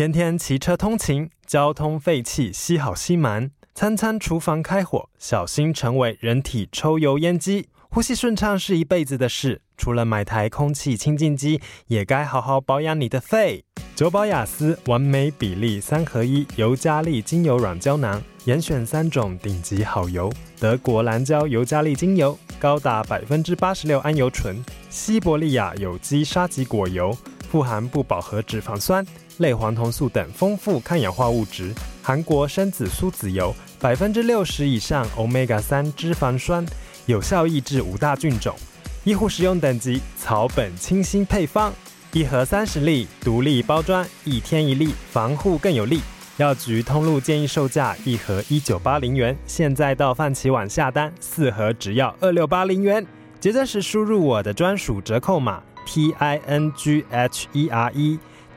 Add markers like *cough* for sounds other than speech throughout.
天天骑车通勤，交通废气吸好吸满；餐餐厨房开火，小心成为人体抽油烟机。呼吸顺畅是一辈子的事，除了买台空气清净机，也该好好保养你的肺。久保雅思完美比例三合一尤加利精油软胶囊，严选三种顶级好油：德国蓝胶尤加利精油，高达百分之八十六桉油醇；西伯利亚有机沙棘果油，富含不饱和脂肪酸。类黄酮素等丰富抗氧化物质，韩国生紫苏籽油百分之六十以上 Omega 三脂肪酸，有效抑制五大菌种。医护使用等级草本清新配方，一盒三十粒，独立包装，一天一粒，防护更有力。药局通路建议售价一盒一九八零元，现在到范琪网下单，四盒只要二六八零元。结账时输入我的专属折扣码 T I N G H E R E。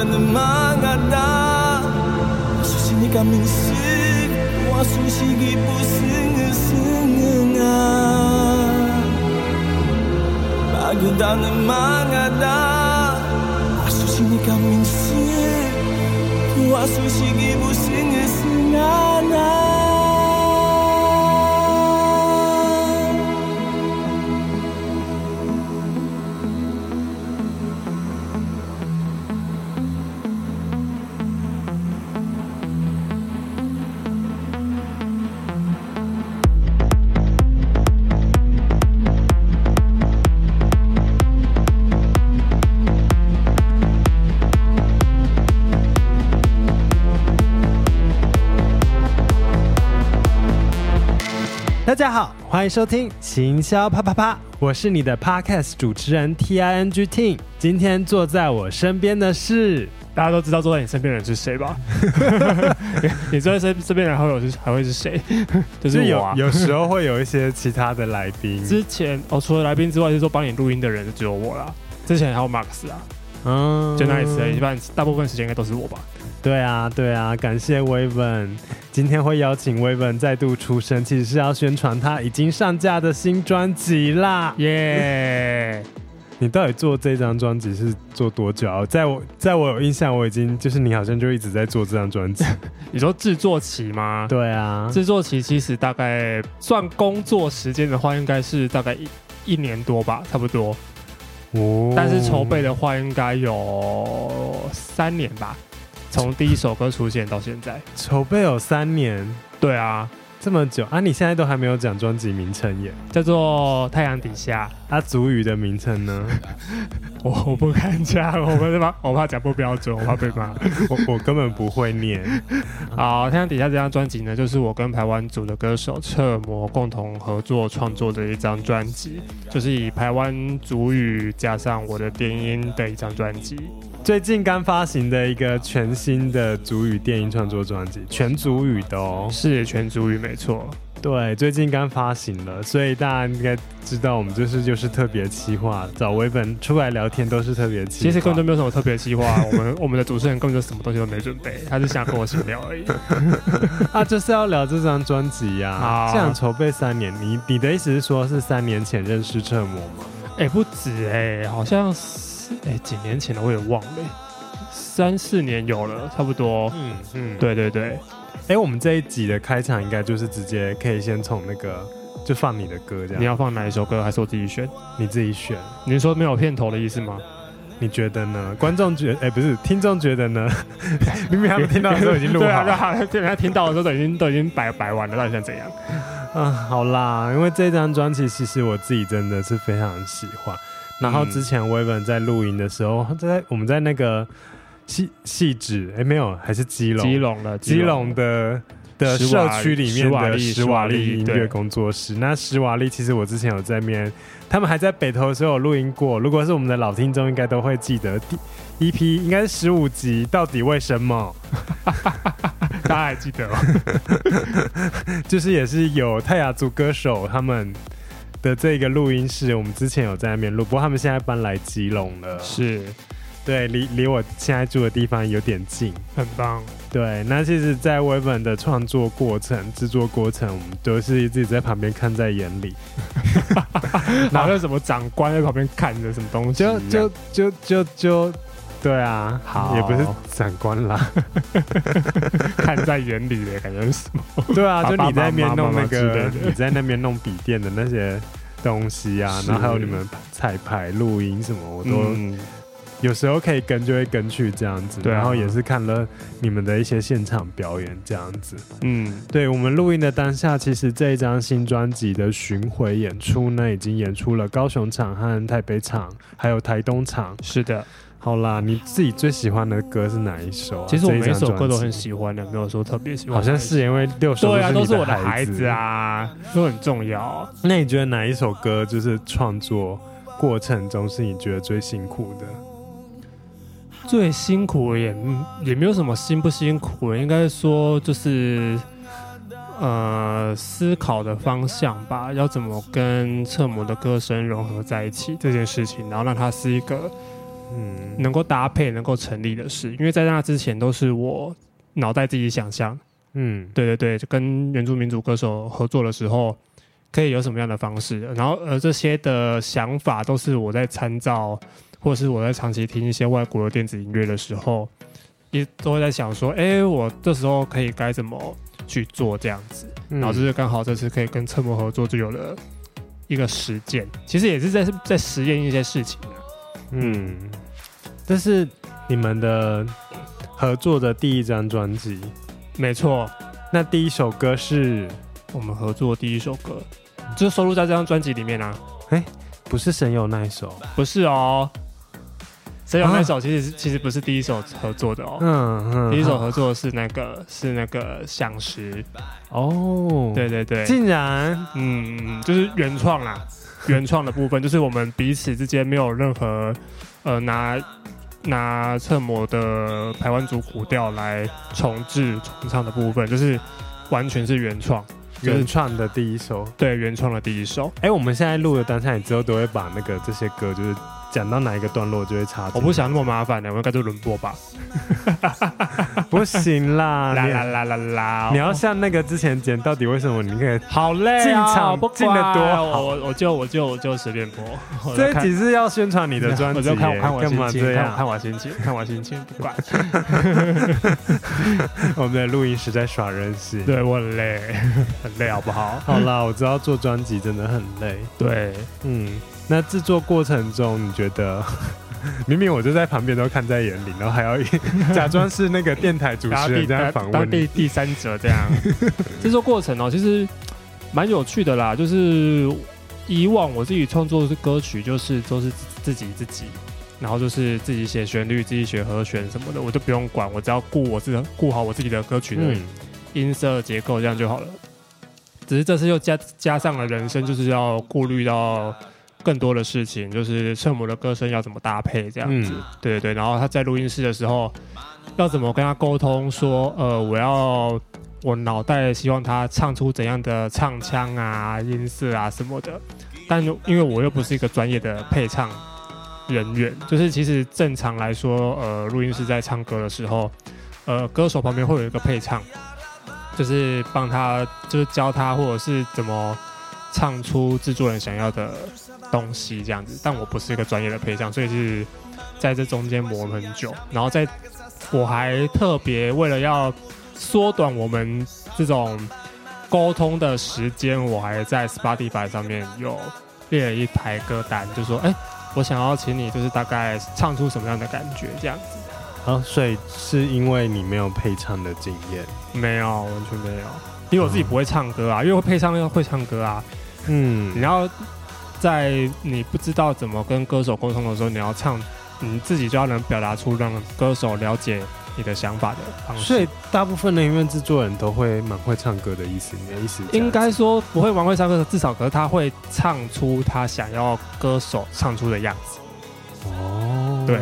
나는 망하다. 수신이가 민식 와수식이 부승승아. 마구다는 망하다. 수신이가 민식 와수식이 부승승아. 나 家好，欢迎收听行销啪啪啪，我是你的 Podcast 主持人 T I N G Ting。今天坐在我身边的是，大家都知道坐在你身边的人是谁吧？*laughs* 你坐在身身边然后有是还会是谁？*laughs* 就是我啊。有有时候会有一些其他的来宾。之前哦，除了来宾之外，就是说帮你录音的人就只有我啦。之前还有 Max 啊，嗯，就那一次，一般大部分时间应该都是我吧。对啊，对啊，感谢 Waven，今天会邀请 Waven 再度出声，其实是要宣传他已经上架的新专辑啦，耶、yeah！你到底做这张专辑是做多久啊？在我在我有印象，我已经就是你好像就一直在做这张专辑。*laughs* 你说制作期吗？对啊，制作期其实大概算工作时间的话，应该是大概一一年多吧，差不多。哦，但是筹备的话，应该有三年吧。从第一首歌出现到现在，筹备有三年。对啊，这么久啊！你现在都还没有讲专辑名称耶，叫做《太阳底下》。它主语的名称呢？*laughs* 我我不敢讲，我怕我怕讲不标准，我怕被骂。*laughs* 我我根本不会念。好，《太阳底下》这张专辑呢，就是我跟台湾组的歌手彻摩共同合作创作的一张专辑，就是以台湾主语加上我的电音的一张专辑。最近刚发行的一个全新的主语电音创作专辑，全主语的哦，是全主语没错。对，最近刚发行了，所以大家应该知道我们就是就是特别企划，找 Waven 出来聊天都是特别企划。其实根本就没有什么特别企划，*laughs* 我们我们的主持人根本就什么东西都没准备，他是想跟我闲聊而已。*laughs* 啊，就是要聊这张专辑呀。这样筹备三年，你你的意思是说是三年前认识彻摩吗？哎、欸，不止哎、欸，好像是。哎、欸，几年前了，我也忘了，三四年有了，差不多。嗯嗯，对对对。哎、欸，我们这一集的开场应该就是直接可以先从那个就放你的歌这样。你要放哪一首歌，还是我自己选？你自己选。你是说没有片头的意思吗？你觉得呢？观众觉得，哎、欸，不是，听众觉得呢？*laughs* 明明他们听到的时候已经录好了，对啊，对啊，人家听到的时候都已经都已经摆摆完了，到底想怎样？嗯，好啦，因为这张专辑其实我自己真的是非常喜欢。然后之前 Waven 在录音的时候，在我们在那个细细致，哎，没有，还是基隆，基隆的基隆的的社区里面的史瓦利音乐工作室。那史瓦利其实我之前有在面，他们还在北投的时候有录音过。如果是我们的老听众，应该都会记得第一批应该是十五集，到底为什么？*laughs* 大家还记得吗？*laughs* 就是也是有泰雅族歌手他们的这个录音室，我们之前有在那边录，不过他们现在搬来基隆了。是，对，离离我现在住的地方有点近，很棒。对，那其实，在 Waven 的创作过程、制作过程，我们都是自己在旁边看在眼里。*laughs* 哪有什么长官在旁边看着什么东西？就就就就就。对啊，好，也不是长官啦，*laughs* 看在眼里的感觉是什么？对啊，就你在那边弄那个，你在那边弄笔电的那些东西啊，然后还有你们彩排、录音什么，我都、嗯、有时候可以跟，就会跟去这样子。然后也是看了你们的一些现场表演这样子。嗯，对，我们录音的当下，其实这一张新专辑的巡回演出呢，已经演出了高雄场和台北场，还有台东场。是的。好啦，你自己最喜欢的歌是哪一首啊？其实我每首歌都很喜欢的，没有说特别喜欢。好像是因为六首对啊，都是我的孩子啊，都很重要。那你觉得哪一首歌就是创作过程中是你觉得最辛苦的？最辛苦也也没有什么辛不辛苦，应该说就是呃思考的方向吧，要怎么跟侧模的歌声融合在一起这件事情，然后让它是一个。嗯，能够搭配、能够成立的事，因为在那之前都是我脑袋自己想象。嗯，对对对，就跟原住民族歌手合作的时候，可以有什么样的方式，然后而这些的想法都是我在参照，或是我在长期听一些外国的电子音乐的时候，也都会在想说，哎，我这时候可以该怎么去做这样子，然后就是刚好这次可以跟侧模合作，就有了一个实践，其实也是在在实验一些事情。嗯，这是你们的合作的第一张专辑，没错。那第一首歌是我们合作的第一首歌，就是收录在这张专辑里面啊。哎，不是神游那一首，不是哦。神游那首其实其实不是第一首合作的哦。嗯嗯，第一首合作是那个是那个响石。哦，对对对，竟然，嗯，就是原创啦。*laughs* 原创的部分就是我们彼此之间没有任何，呃，拿拿侧模的台湾族古调来重制重唱的部分，就是完全是原创，原创的第一首，对，原创的第一首。哎、欸，我们现在录的当下，你之后都会把那个这些歌就是。讲到哪一个段落就会插。我不想那么麻烦的，我们该做轮播吧。*laughs* 不行啦，*laughs* 啦啦啦啦啦！你要像那个之前剪，到底为什么你可以好累进场进的多好？我我就我就我就随便播。*laughs* 这几次要宣传你的专辑，我就看我看我心情，看看我心情，看我心情，不管。我们的录音实在耍任性，对我很累，很累，好不好？好啦，我知道做专辑真的很累。对，嗯。那制作过程中，你觉得明明我就在旁边都看在眼里，然后还要 *laughs* 假装是那个电台主持人这样访问当第第三者这样 *laughs* 制作过程哦，其实蛮有趣的啦。就是以往我自己创作的歌曲，就是都是自己自己，然后就是自己写旋律、自己写和弦什么的，我就不用管，我只要顾我自己顾好我自己的歌曲的音色结构，这样就好了。只是这次又加加上了人声，就是要顾虑到。更多的事情就是圣母的歌声要怎么搭配这样子，嗯、对对对。然后他在录音室的时候，要怎么跟他沟通说，呃，我要我脑袋希望他唱出怎样的唱腔啊、音色啊什么的。但因为我又不是一个专业的配唱人员，就是其实正常来说，呃，录音室在唱歌的时候，呃，歌手旁边会有一个配唱，就是帮他，就是教他或者是怎么唱出制作人想要的。东西这样子，但我不是一个专业的配唱，所以是在这中间磨很久。然后在，我还特别为了要缩短我们这种沟通的时间，我还在 Spotify 上面有列了一排歌单，就说，哎、欸，我想要请你，就是大概唱出什么样的感觉，这样子。哦，所以是因为你没有配唱的经验？没有，完全没有，因为我自己不会唱歌啊，嗯、因为会配唱要会唱歌啊。嗯，你要在你不知道怎么跟歌手沟通的时候，你要唱，你自己就要能表达出让歌手了解你的想法的方式。所以大部分的音乐制作人都会蛮会唱歌的意思，你的意思？应该说不会蛮会唱歌的，至少可是他会唱出他想要歌手唱出的样子。哦，对。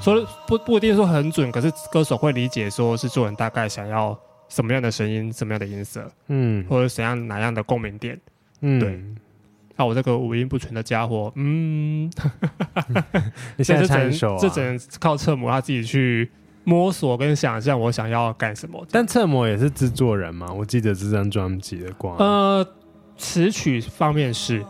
说不不一定说很准，可是歌手会理解，说是做人大概想要什么样的声音，什么样的音色，嗯，或者怎样哪样的共鸣点，嗯，对。那、啊、我这个五音不全的家伙，嗯，*laughs* 你现在唱一首、啊、这只能靠侧模他自己去摸索跟想象，我想要干什么。但侧模也是制作人嘛？我记得这张专辑的光，呃，词曲方面是。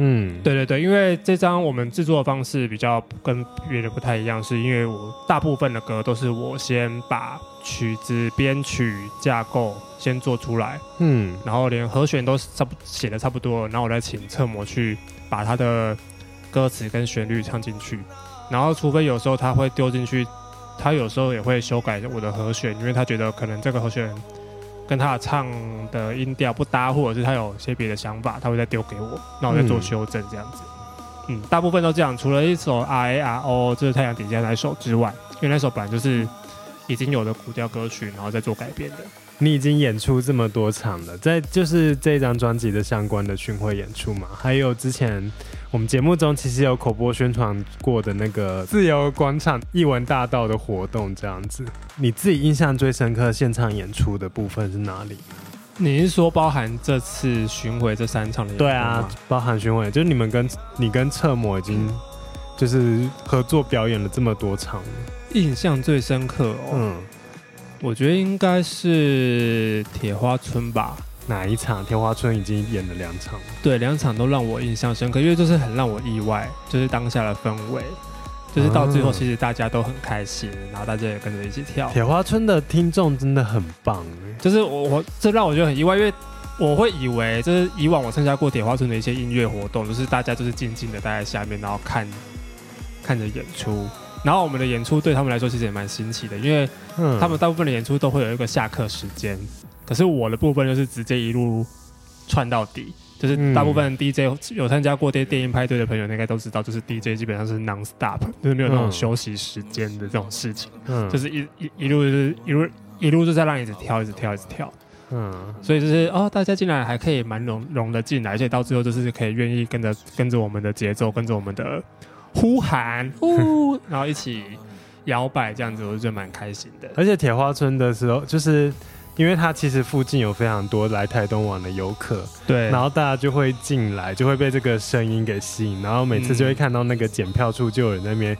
嗯，对对对，因为这张我们制作的方式比较跟别人不太一样，是因为我大部分的歌都是我先把曲子编曲架构先做出来，嗯，然后连和弦都差不写的差不多，然后我再请侧模去把他的歌词跟旋律唱进去，然后除非有时候他会丢进去，他有时候也会修改我的和弦，因为他觉得可能这个和弦。跟他唱的音调不搭，或者是他有些别的想法，他会再丢给我，那我再做修正这样子。嗯，嗯，大部分都这样，除了一首 R A R O 就是太阳底下那首之外，因为那首本来就是已经有的古调歌曲，然后再做改编的。你已经演出这么多场了，在就是这张专辑的相关的巡回演出嘛？还有之前我们节目中其实有口播宣传过的那个自由广场艺文大道的活动，这样子，你自己印象最深刻现场演出的部分是哪里？你是说包含这次巡回这三场的演出？对啊，包含巡回，就是你们跟你跟侧模已经就是合作表演了这么多场，印象最深刻哦。嗯。我觉得应该是铁花村吧。哪一场？铁花村已经演了两场。对，两场都让我印象深刻，因为就是很让我意外，就是当下的氛围，就是到最后其实大家都很开心，然后大家也跟着一起跳。铁花村的听众真的很棒，就是我我这让我觉得很意外，因为我会以为就是以往我参加过铁花村的一些音乐活动，就是大家就是静静的待在下面，然后看看着演出。然后我们的演出对他们来说其实也蛮新奇的，因为他们大部分的演出都会有一个下课时间，嗯、可是我的部分就是直接一路串到底，就是大部分 DJ 有参加过这些电音派对的朋友应该都知道，就是 DJ 基本上是 non stop，就是没有那种休息时间的这种事情，嗯、就是一一一路就是一路一路就在让你一直跳，一直跳，一直跳，嗯，所以就是哦，大家进来还可以蛮融融的进来，而且到最后就是可以愿意跟着跟着我们的节奏，跟着我们的。呼喊，呼，*laughs* 然后一起摇摆，这样子我就觉得蛮开心的。而且铁花村的时候，就是因为它其实附近有非常多来台东玩的游客，对，然后大家就会进来，就会被这个声音给吸引，然后每次就会看到那个检票处就有人在那边。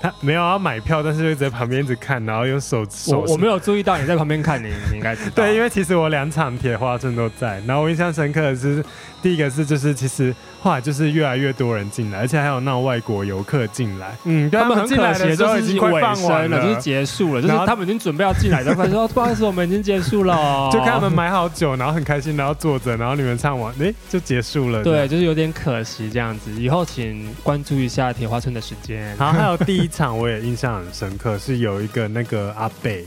他没有要买票，但是就在旁边一直看，然后用手手。我我没有注意到你在旁边看你，*laughs* 你应该知道。对，因为其实我两场铁花村都在，然后我印象深刻的是，第一个是就是其实后来就是越来越多人进来，而且还有那外国游客进来。嗯，他们很可惜，就是已经快放完了，就是结束了，就是他们已经准备要进来的，*laughs* 发现说不好意思，我们已经结束了。就看他们买好酒，然后很开心，然后坐着，然后你们唱完，哎，就结束了。对，就是有点可惜这样子。以后请关注一下铁花村的时间。然后还有第一场，我也印象。很深刻，是有一个那个阿贝，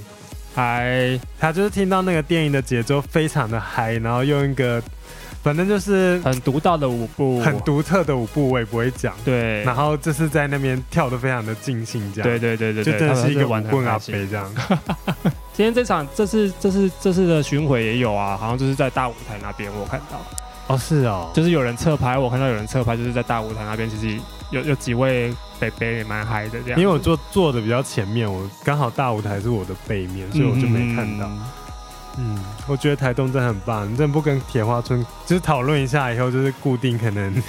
嗨，他就是听到那个电影的节奏非常的嗨，然后用一个反正就是很独到的舞步，很独特的舞步，我也不会讲。对，然后就是在那边跳的非常的尽兴，这样。对对对对，就真的是一个玩棍阿伯这样。*laughs* 今天这场，这次这次这次的巡回也有啊，好像就是在大舞台那边，我看到。哦，是哦，就是有人侧拍，我看到有人侧拍，就是在大舞台那边，其实有有几位北北也蛮嗨的这样。因为我坐坐的比较前面，我刚好大舞台是我的背面，所以我就没看到。嗯，我觉得台东真的很棒，你真的不跟铁花村就是讨论一下，以后就是固定可能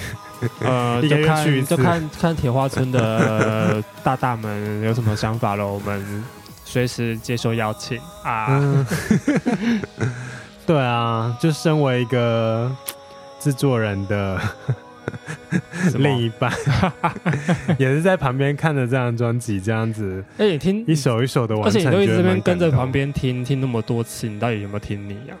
呃，*laughs* 就看就看看铁花村的大大们有什么想法了，我们随时接受邀请啊。嗯、对啊，就身为一个。制作人的 *laughs* 另一半 *laughs* 也是在旁边看着这张专辑，这样子。哎，你听一首一首的完成，而且你都一直这边跟着旁边听听那么多次，你到底有没有听腻呀？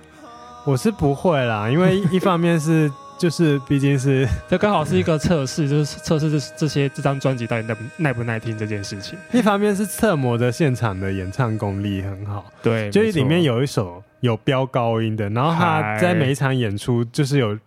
我是不会啦，因为一方面是就是毕竟是 *laughs* 这刚好是一个测试，就是测试这这些这张专辑到底耐不耐不耐听这件事情。一方面是侧模的现场的演唱功力很好，对，就是里面有一首有飙高音的，然后他在每一场演出就是有。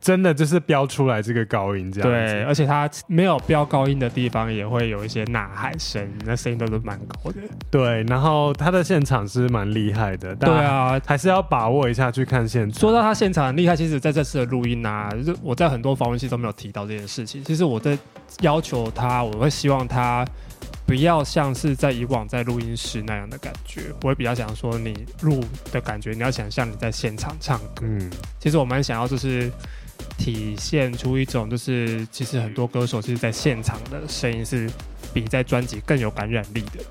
真的就是飙出来这个高音这样子，对，而且他没有飙高音的地方也会有一些呐喊声，那声音都是蛮高的。对，然后他的现场是蛮厉害的，对啊，还是要把握一下去看现场。说到他现场很厉害，其实在这次的录音啊，就是我在很多访问期都没有提到这件事情。其实我在要求他，我会希望他不要像是在以往在录音室那样的感觉，我会比较想说你录的感觉，你要想象你在现场唱歌。嗯，其实我蛮想要就是。体现出一种，就是其实很多歌手其实在现场的声音是比在专辑更有感染力的。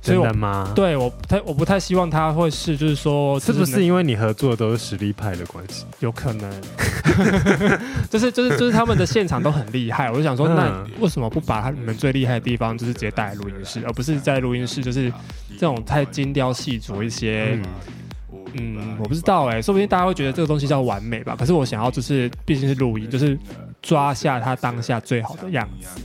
真的吗？对，我不太我不太希望他会是，就是说是不是因为你合作的都是实力派的关系？有可能，*laughs* 就是就是就是他们的现场都很厉害。我就想说，那为什么不把他们最厉害的地方，就是直接带来录音室，而不是在录音室就是这种太精雕细琢一些。嗯嗯，我不知道哎、欸，说不定大家会觉得这个东西叫完美吧。可是我想要就是，毕竟是录音，就是抓下他当下最好的样子。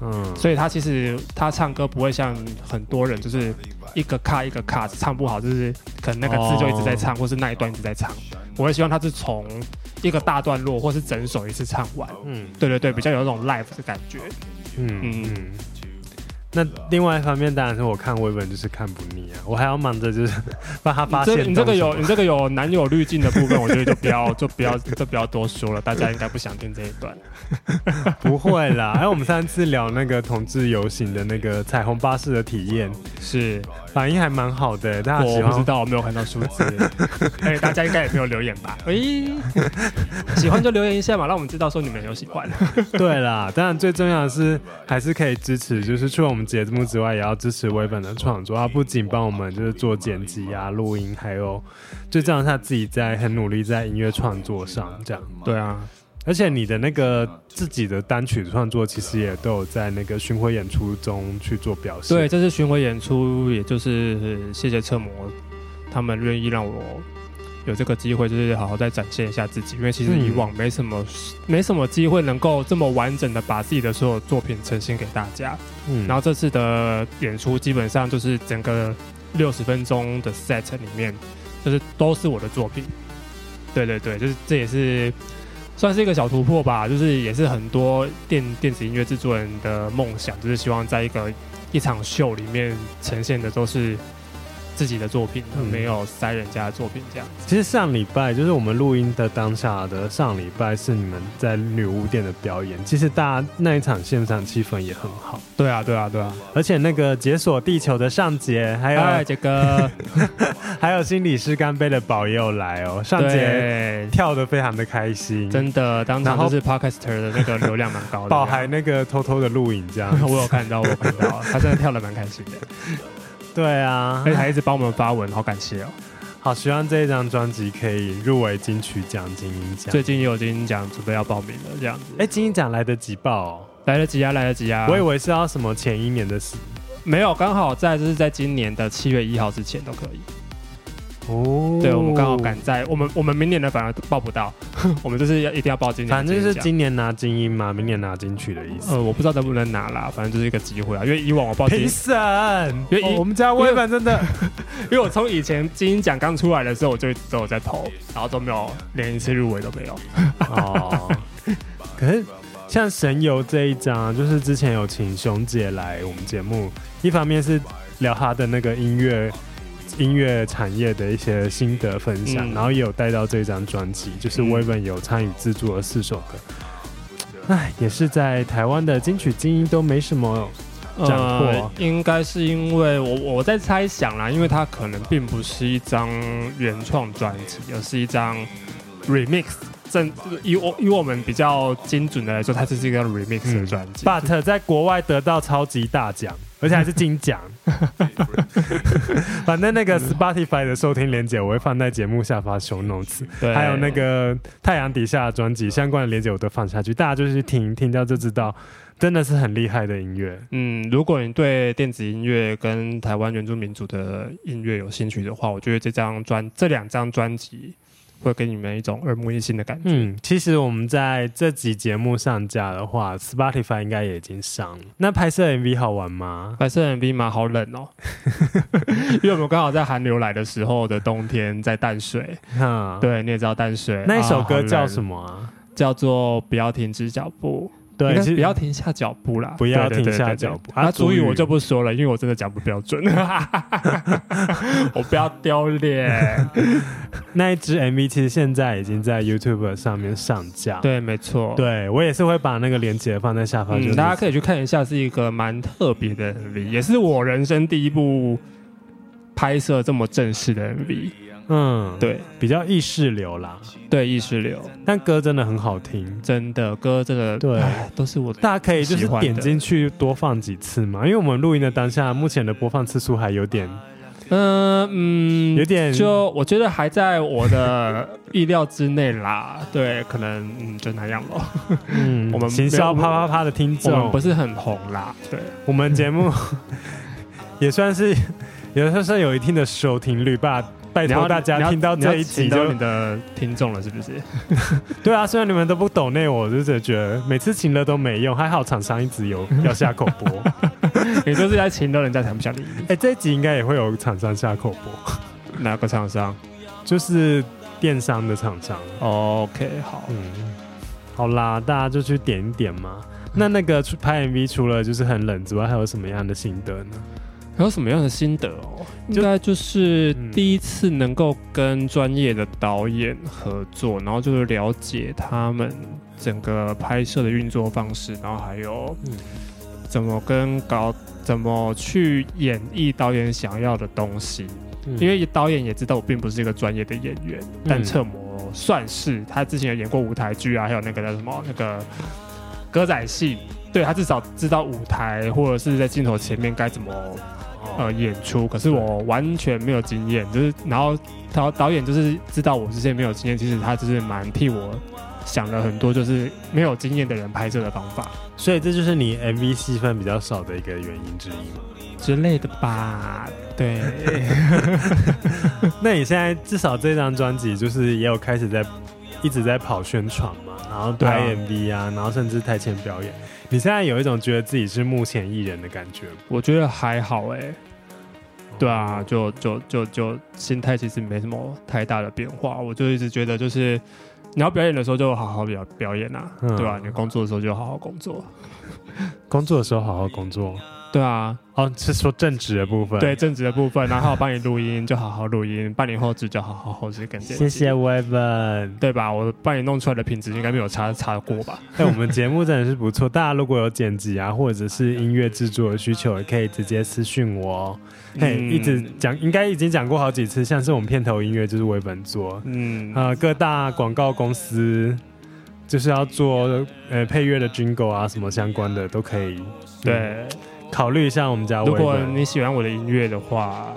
嗯，所以他其实他唱歌不会像很多人，就是一个卡一个卡唱不好，就是可能那个字就一直在唱，哦、或是那一段一直在唱。我会希望他是从一个大段落，或是整首一次唱完。嗯，对对对，比较有那种 live 的感觉。嗯嗯。嗯那另外一方面，当然是我看微本就是看不腻啊，我还要忙着就是帮他发现。你这个有你这个有男友滤镜的部分，我觉得就不要 *laughs* 就不要就不要多说了，大家应该不想听这一段。*laughs* 不会啦，还有我们上次聊那个同志游行的那个彩虹巴士的体验，是反应还蛮好的，大家喜欢。我不知道，我没有看到数字，*laughs* 哎，大家应该也没有留言吧？哎，喜欢就留言一下嘛，让我们知道说你们有喜欢。对啦，当然最重要的是还是可以支持，就是除了我们。节目之外，也要支持微本的创作。他不仅帮我们就是做剪辑啊、录音，还有就这样他自己在很努力在音乐创作上。这样对啊，而且你的那个自己的单曲创作，其实也都有在那个巡回演出中去做表现。对，这次巡回演出，也就是谢谢车模他们愿意让我。有这个机会，就是好好再展现一下自己，因为其实以往没什么、嗯、没什么机会能够这么完整的把自己的所有作品呈现给大家。嗯，然后这次的演出基本上就是整个六十分钟的 set 里面，就是都是我的作品。对对对，就是这也是算是一个小突破吧，就是也是很多电电子音乐制作人的梦想，就是希望在一个一场秀里面呈现的都是。自己的作品，没有塞人家的作品这样。其实上礼拜就是我们录音的当下的上礼拜是你们在女巫店的表演，其实大家那一场现场气氛也很好。对啊，对啊，对啊！而且那个解锁地球的上杰，还有杰哥，*laughs* 还有心理师干杯的宝也有来哦。上杰跳的非常的开心，真的，当场就是 Podcaster 的那个流量蛮高的。*laughs* 宝还那个偷偷的录影这样，*laughs* 我有看到，我有看到，他真的跳的蛮开心的。对啊，而且还一直帮我们发文，好感谢哦！好希望这一张专辑可以入围金曲奖、金鹰奖。最近也有金鹰奖准备要报名了，这样子。哎，金鹰奖来得及报哦？来得及啊，来得及啊！我以为是要什么前一年的事，没有，刚好在就是在今年的七月一号之前都可以。哦，对，我们刚好赶在我们我们明年的反而报不到，*laughs* 我们就是要一定要报今年。反正就是今年拿金音嘛，明年拿金曲的意思。呃，我不知道能不能拿啦，反正就是一个机会啊。因为以往我报金，评审，因为、哦、我们家微本真的，*laughs* 因为我从以前金鹰奖刚出来的时候，我就都有在投，然后都没有连一次入围都没有。哦，*laughs* 可是像神游这一张，就是之前有请熊姐来我们节目，一方面是聊她的那个音乐。音乐产业的一些心得分享，嗯、然后也有带到这张专辑，就是微本有参与制作了四首歌。哎、嗯，也是在台湾的金曲精英都没什么斩获、呃，应该是因为我我在猜想啦，因为它可能并不是一张原创专辑，而是一张 remix。正以我以我们比较精准的来说，它这是一个 remix 的专辑。嗯、But 在国外得到超级大奖。而且还是金奖，*laughs* 反正那个 Spotify 的收听链接我会放在节目下方 show notes，还有那个太阳底下的专辑相关的链接我都放下去，大家就是去听听到就知道，真的是很厉害的音乐。嗯，如果你对电子音乐跟台湾原住民族的音乐有兴趣的话，我觉得这张专这两张专辑会给你们一种耳目一新的感觉。嗯，其实我们在这集节目上架的话，Spotify 应该也已经上了。那拍摄 MV 好玩吗？拍摄 MV 嘛？好冷哦，*laughs* 因为我们刚好在寒流来的时候的冬天，在淡水。哈，对，你也知道淡水那一首歌叫什么啊？叫做《不要停止脚步》。对，其实不要停下脚步啦！不要停下脚步。啊，主语我就不说了，因为我真的讲不标准，*laughs* 我不要丢脸。那一支 MV 其实现在已经在 YouTube 上面上架。对，没错。对，我也是会把那个链接放在下方，大家可以去看一下，是一个蛮特别的 MV，也是我人生第一部拍摄这么正式的 MV。嗯，对，比较意识流啦，对，意识流，但歌真的很好听，真的歌这个对，都是我大家可以就是点进去多放几次嘛，因为我们录音的当下，目前的播放次数还有点，嗯嗯，有点，就我觉得还在我的意料之内啦，对，可能嗯就那样咯。嗯，*laughs* 我们行销啪啪啪的听众，我们不是很红啦，对，我们节目 *laughs* 也算是，也算是有一定的收听率吧。拜托大家听到这一集就你的听众了，是不是？*laughs* 对啊，虽然你们都不懂那，我就是觉得每次请了都没用，还好厂商一直有 *laughs* 要下口播，*laughs* 你就是在请了人家才不想理你。哎，这一集应该也会有厂商下口播，哪个厂商？就是电商的厂商。OK，好，嗯，好啦，大家就去点一点嘛。那那个拍 MV 除了就是很冷之外，还有什么样的心得呢？还有什么样的心得哦？应该就是第一次能够跟专业的导演合作，然后就是了解他们整个拍摄的运作方式，然后还有怎么跟搞怎么去演绎导演想要的东西。因为导演也知道我并不是一个专业的演员，但侧模算是，他之前有演过舞台剧啊，还有那个叫什么那个歌仔戏，对，他至少知道舞台或者是在镜头前面该怎么。呃，演出，可是我完全没有经验，就是然后导导演就是知道我之前没有经验，其实他就是蛮替我想了很多，就是没有经验的人拍摄的方法，所以这就是你 MV 戏份比较少的一个原因之一嘛之类的吧？对。*laughs* 那你现在至少这张专辑就是也有开始在一直在跑宣传嘛，然后拍 MV 啊，然后甚至台前表演。你现在有一种觉得自己是目前艺人的感觉？我觉得还好哎、欸。对啊，就就就就心态其实没什么太大的变化。我就一直觉得，就是你要表演的时候就好好表表演啊，嗯、对吧、啊？你工作的时候就好好工作，工作的时候好好工作。对啊，哦，是说正职的部分。对，正职的部分，然后我帮你录音，就好好录音；帮你后置，就好好后置。跟谢谢 Weven，对吧？我帮你弄出来的品质应该没有差差过吧？*laughs* 哎，我们节目真的是不错。大家如果有剪辑啊，或者是音乐制作的需求，也可以直接私讯我哦。嘿，一直讲，应该已经讲过好几次，像是我们片头音乐就是 Weven 做，嗯，呃，各大广告公司就是要做呃配乐的 Jingle 啊，什么相关的都可以。对。考虑一下我们家。如果你喜欢我的音乐的话，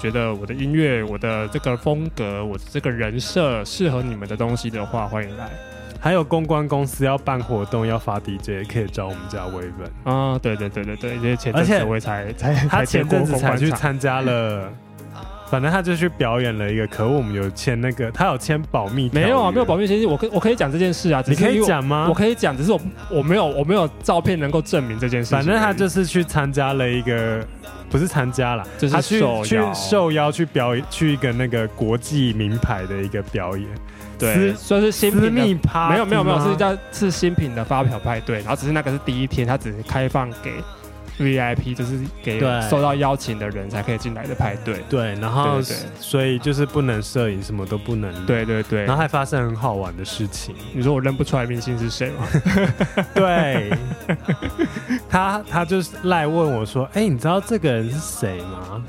觉得我的音乐、我的这个风格、我的这个人设适合你们的东西的话，欢迎来。还有公关公司要办活动要发 DJ，可以找我们家 Weven。啊，对对对对对，因为前阵子我才才他前阵子才去参加了。反正他就去表演了一个，可我们有签那个，他有签保密。没有啊，没有保密协议，我可我可以讲这件事啊。你可以讲吗？我可以讲，只是我我没有我没有照片能够证明这件事。反正他就是去参加了一个，不是参加了，就是他去去受邀去表演，去一个那个国际名牌的一个表演。对，算是新品的趴，没有没有没有，是叫是新品的发表派对，然后只是那个是第一天，他只是开放给。VIP 就是给受到邀请的人才可以进来的派对，对，然后所以就是不能摄影，什么都不能，对对对，然后还发生很好玩的事情。你说我认不出来明星是谁吗？*laughs* 对，他他就是赖问我说：“哎、欸，你知道这个人是谁吗？”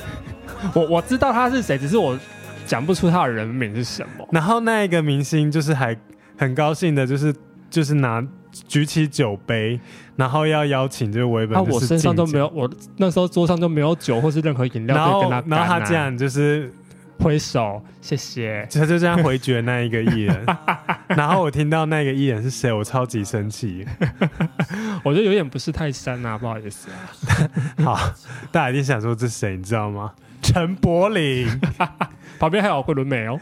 我我知道他是谁，只是我讲不出他的人名是什么。然后那一个明星就是还很高兴的，就是就是拿。举起酒杯，然后要邀请这个 Weven。啊，我身上都没有，我那时候桌上都没有酒或是任何饮料可以跟他啊。然后他这样就是挥手，谢谢。他就这样回绝那一个艺人。*laughs* 然后我听到那个艺人是谁，我超级生气。*laughs* 我觉得有点不是泰山啊，不好意思啊。*laughs* 好，大家一定想说这是谁，你知道吗？陈柏霖。*laughs* 旁边还有桂纶镁哦，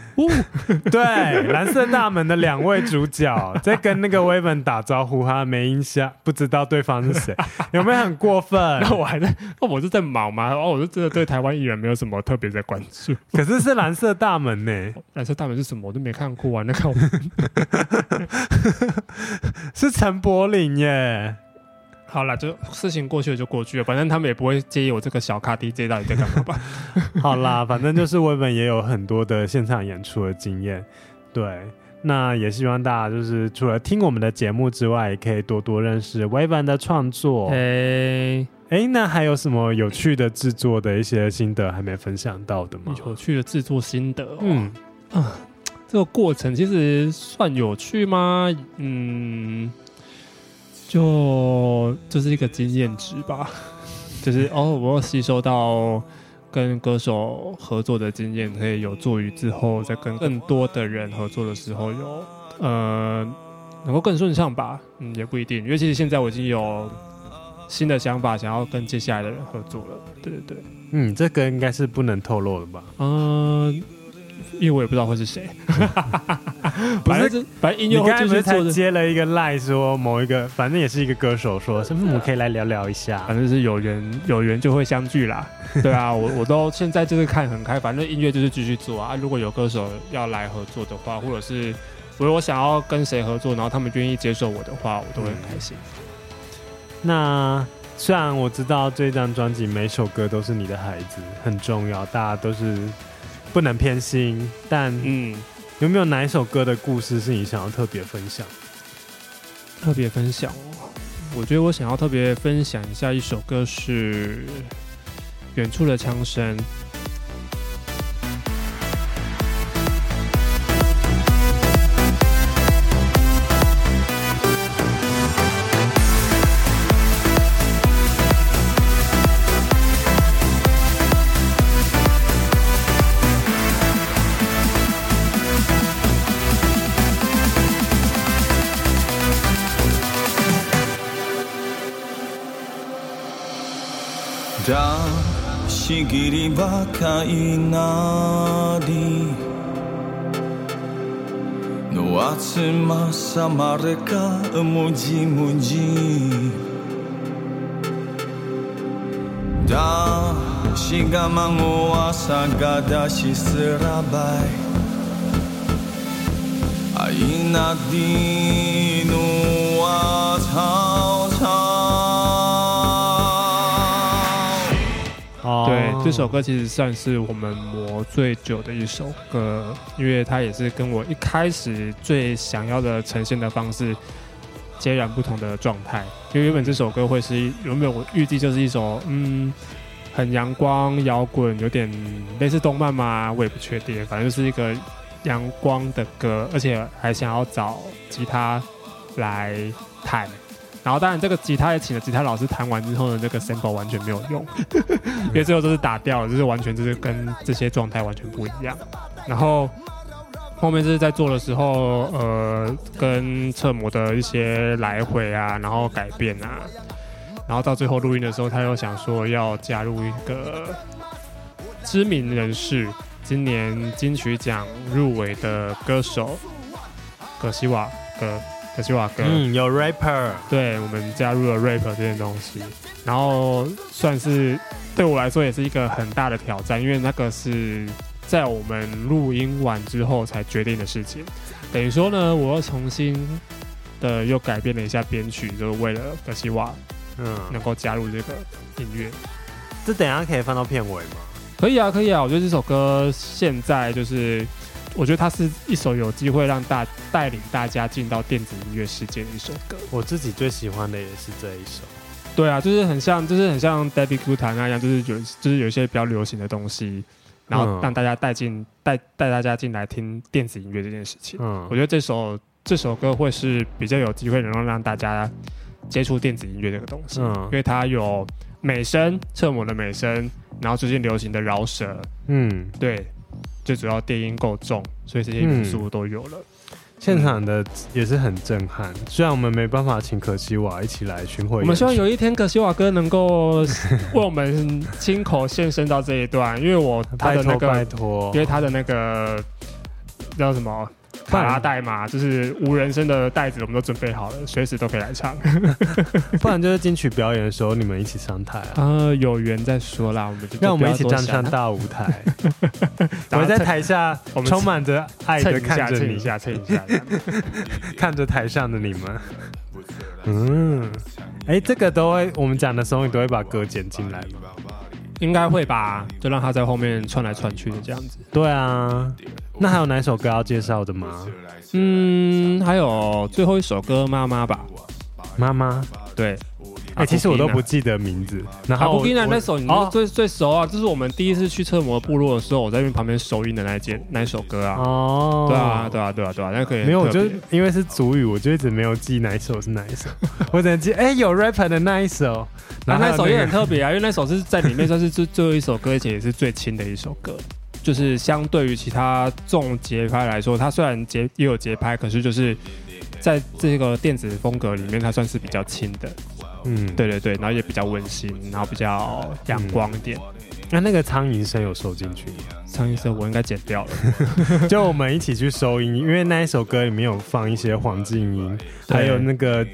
*laughs* 对，蓝色大门的两位主角在跟那个威文打招呼，他没印象，不知道对方是谁，*laughs* 有没有很过分？那我还在，哦，我是在忙嘛，哦，我就真的对台湾艺人没有什么特别在关注。可是是蓝色大门呢？蓝色大门是什么？我都没看过啊，那个是陈柏霖耶。好了，就事情过去了就过去了，反正他们也不会介意我这个小咖 DJ 到底在干嘛吧。*laughs* 好啦，反正就是威文也有很多的现场演出的经验，对，那也希望大家就是除了听我们的节目之外，也可以多多认识微文的创作。哎哎，那还有什么有趣的制作的一些心得还没分享到的吗？有趣的制作心得，哦，嗯啊，这个过程其实算有趣吗？嗯。就就是一个经验值吧，*laughs* 就是哦，我要吸收到跟歌手合作的经验，可以有助于之后在跟更多的人合作的时候有呃能够更顺畅吧。嗯，也不一定，因为其实现在我已经有新的想法，想要跟接下来的人合作了。对对对，嗯，这个应该是不能透露的吧？嗯。因为我也不知道会是谁，*laughs* *laughs* 反正反正音乐会就是才接了一个赖，说某一个反正也是一个歌手，说是不是我们可以来聊聊一下？反正是有缘有缘就会相聚啦。*laughs* 对啊，我我都现在就是看很开，反正音乐就是继续做啊。如果有歌手要来合作的话，或者是如果我想要跟谁合作，然后他们愿意接受我的话，我都会很开心。那虽然我知道这张专辑每首歌都是你的孩子很重要，大家都是。不能偏心，但嗯，有没有哪一首歌的故事是你想要特别分享？特别分享，我觉得我想要特别分享一下一首歌是《远处的枪声》。だしぎりばかいなりの集まさまれかむじむじだしがまごわさがだしすらばいあいなりのわた这首歌其实算是我们磨最久的一首歌，因为它也是跟我一开始最想要的呈现的方式截然不同的状态。因为原本这首歌会是原本我预计就是一首嗯很阳光摇滚，有点类似动漫嘛，我也不确定，反正就是一个阳光的歌，而且还想要找吉他来弹。然后当然，这个吉他也请了吉他老师弹完之后呢，这个 sample 完全没有用，*laughs* 因为最后都是打掉了，就是完全就是跟这些状态完全不一样。然后后面就是在做的时候，呃，跟侧模的一些来回啊，然后改变啊，然后到最后录音的时候，他又想说要加入一个知名人士，今年金曲奖入围的歌手葛西瓦的。可西瓦哥，嗯，有 rapper，对，我们加入了 rapper 这件东西，然后算是对我来说也是一个很大的挑战，因为那个是在我们录音完之后才决定的事情，等于说呢，我又重新的又改变了一下编曲，就是为了可西瓦，嗯，能够加入这个音乐，这等一下可以放到片尾吗？可以啊，可以啊，我觉得这首歌现在就是。我觉得它是一首有机会让大带领大家进到电子音乐世界的一首歌。我自己最喜欢的也是这一首。对啊，就是很像，就是很像 Debbie Guetta 那样，就是有，就是有一些比较流行的东西，然后让大家带进带带大家进来听电子音乐这件事情。嗯，我觉得这首这首歌会是比较有机会能够让大家接触电子音乐这个东西，嗯，因为它有美声，侧模的美声，然后最近流行的饶舌，嗯，对。最主要电音够重，所以这些元素都有了。嗯、现场的也是很震撼。虽然我们没办法请可西瓦一起来巡回，我们希望有一天可西瓦哥能够 *laughs* 为我们亲口献身到这一段，因为我他的那个，拜托，因为他的那个叫什么？卡拉带嘛，就是无人声的袋子，我们都准备好了，随时都可以来唱。*laughs* 不然就是金曲表演的时候，你们一起上台啊？呃，*laughs* 有缘再说啦，我们就让我们一起站上大舞台。*laughs* 我们在台下我们充满着爱的看着你，蹭一下，蹭一下，看着台上的你们。嗯，哎、欸，这个都会，我们讲的时候，你都会把歌剪进来吗？应该会吧，就让他在后面窜来窜去的这样子。对啊，那还有哪首歌要介绍的吗？嗯，还有最后一首歌《妈妈》吧。妈妈，对。哎、欸，其实我都不记得名字。然后阿布吉娜那首你最、哦、最熟啊，这是我们第一次去车模部落的时候，我在那边旁边收音的那一件那一首歌啊。哦，对啊，对啊，对啊，对啊，那可以。没有，我就因为是主语，我就一直没有记哪一首是哪一首。我只能记，哎、欸，有 rapper 的那一首。然后那，那首也很特别啊，因为那首是在里面算是最 *laughs* 最后一首歌，而且也是最轻的一首歌。就是相对于其他重节拍来说，它虽然节也有节拍，可是就是在这个电子风格里面，它算是比较轻的。嗯，对对对，然后也比较温馨，然后比较阳光一点。那、嗯、那个苍蝇声有收进去吗？苍蝇声我应该剪掉了。*laughs* 就我们一起去收音，因为那一首歌里面有放一些黄静音，还有那个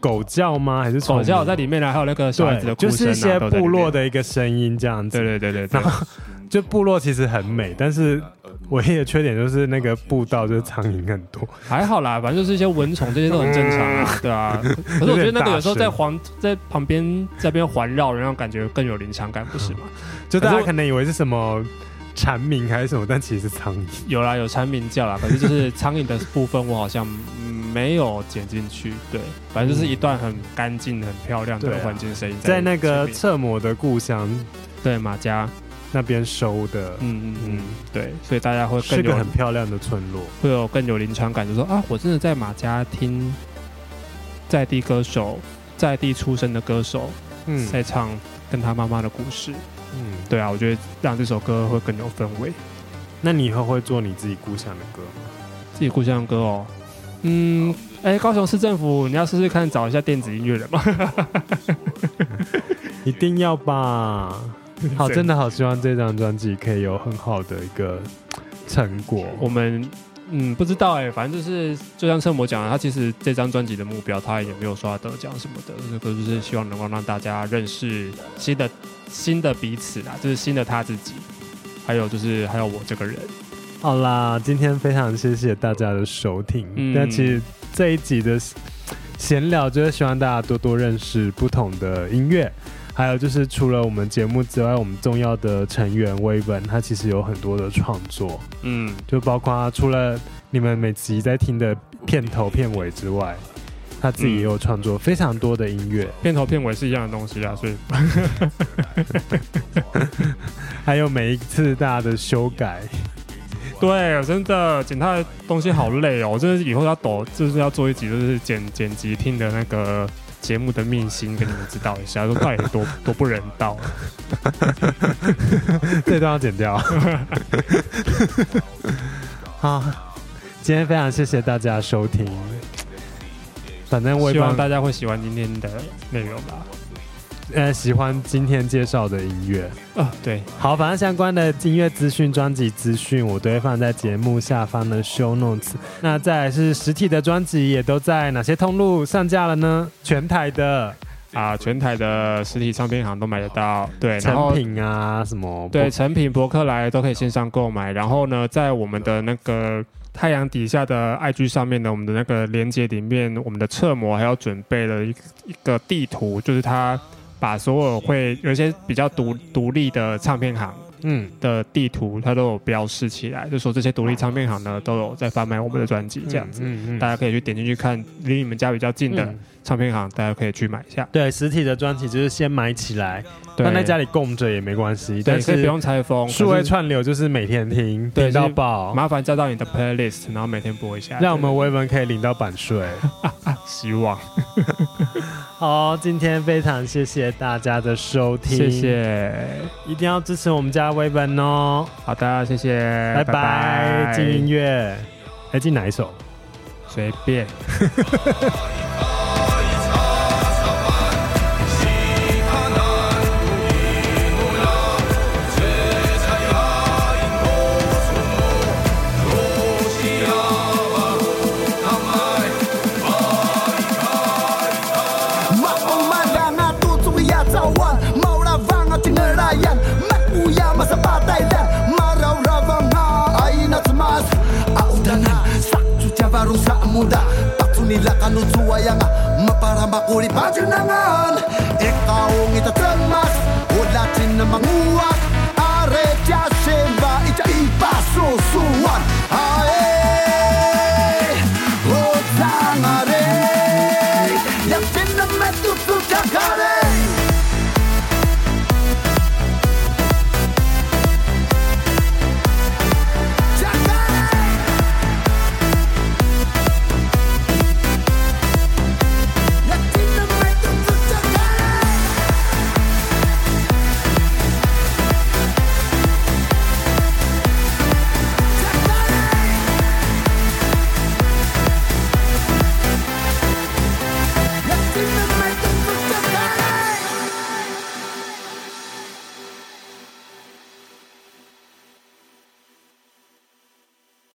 狗叫吗？还是狗叫在里面呢？还有那个小孩子的哭声、啊、就是一些部落的一个声音这样子。对对对对，对，然后就部落其实很美，但是。唯一的缺点就是那个步道就是苍蝇很多，还好啦，反正就是一些蚊虫，这些都很正常啊，对啊。*laughs* 可是我觉得那个有时候在环在旁边在边环绕，然后感觉更有临场感，不是吗？*laughs* 就大家可能以为是什么蝉鸣还是什么，但其实是苍蝇。有啦，有蝉鸣叫啦，可是就是苍蝇的部分我好像没有剪进去。对，反正就是一段很干净、很漂亮的环境声音，在那个侧摩的故乡，对马家。那边收的，嗯嗯嗯，对，所以大家会更有是个很漂亮的村落，会有更有临场感，就说啊，我真的在马家听在地歌手，在地出生的歌手，嗯，在唱跟他妈妈的故事，嗯，对啊，我觉得让这首歌会更有氛围。那你以后会做你自己故乡的歌吗？自己故乡的歌哦，嗯，哎、欸，高雄市政府，你要试试看找一下电子音乐人吗？*laughs* 一定要吧。好，*laughs* 真的好希望这张专辑可以有很好的一个成果。我们嗯不知道哎、欸，反正就是就像车模讲的，他其实这张专辑的目标他也没有说要得奖什么的，这个就是希望能够让大家认识新的新的彼此啦，就是新的他自己，还有就是还有我这个人。好啦，今天非常谢谢大家的收听。那、嗯、其实这一集的闲聊就是希望大家多多认识不同的音乐。还有就是，除了我们节目之外，我们重要的成员威文，他其实有很多的创作，嗯，就包括除了你们每集在听的片头片尾之外，他自己也有创作非常多的音乐，片头片尾是一样的东西啊，所以。*laughs* 还有每一次大家的修改，对，真的剪他的东西好累哦，*laughs* 我真的以后要抖，就是要做一集，就是剪剪辑听的那个。节目的秘辛给你们知道一下，*laughs* 说到底多多不人道，*laughs* 这段要剪掉。好，今天非常谢谢大家收听，反正我也希望大家会喜欢今天的内容吧。呃，喜欢今天介绍的音乐啊、哦，对，好，反正相关的音乐资讯、专辑资讯，我都会放在节目下方的 show notes。那再来是实体的专辑，也都在哪些通路上架了呢？全台的啊，全台的实体唱片行都买得到。对，成品啊，什么？对，成品、博客来都可以线上购买。然后呢，在我们的那个太阳底下的 IG 上面呢，我们的那个链接里面，我们的侧模还要准备了一一个地图，就是它。把所有会有一些比较独独立的唱片行，嗯。的地图，它都有标示起来，就说这些独立唱片行呢都有在贩卖我们的专辑，这样子，嗯嗯，大家可以去点进去看，离你们家比较近的唱片行，大家可以去买一下。对，实体的专辑就是先买起来，放在家里供着也没关系，但是不用拆封。数位串流就是每天听，听到爆，麻烦加到你的 playlist，然后每天播一下，让我们微文可以领到版税，*laughs* 希望。*laughs* 好，今天非常谢谢大家的收听，谢谢，一定要支持我们家微文哦。好的，谢谢，拜拜，进音乐，还进哪一首？随便。*laughs* tinutuwaya nga Maparamakulit matinangan Ikaw ang Ulatin na Are ita ipasusuan Ah